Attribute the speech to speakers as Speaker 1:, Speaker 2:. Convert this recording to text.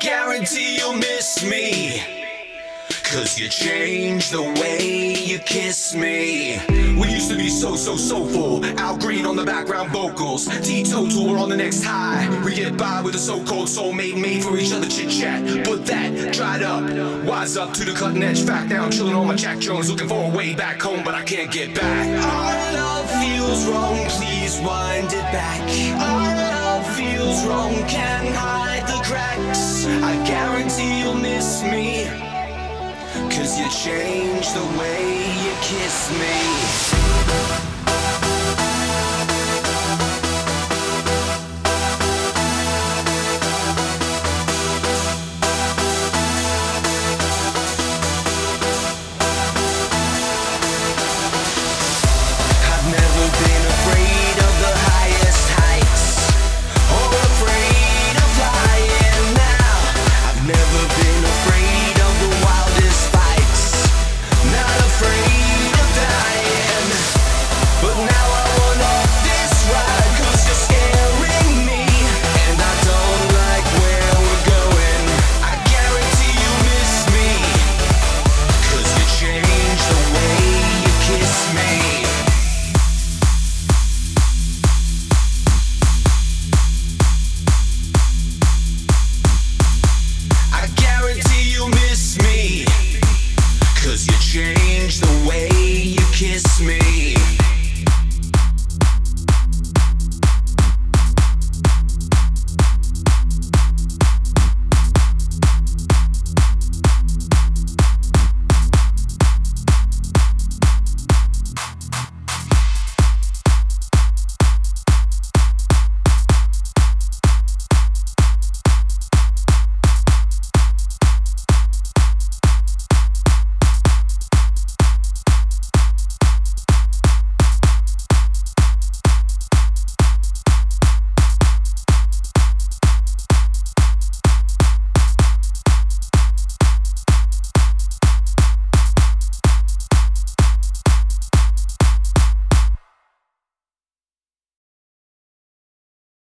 Speaker 1: guarantee you'll miss me. Cause you changed the way you kiss me. We used to be so, so so full. Al Green on the background vocals. Tito tour on the next high. We get by with a so called soulmate made for each other chit chat. But that dried up. Wise up to the cutting edge fact. Now I'm chilling on my Jack Jones looking for a way back home, but I can't get back. Our love feels wrong, please wind it back. Our love feels wrong, can't hide Cause you changed the way you kiss me.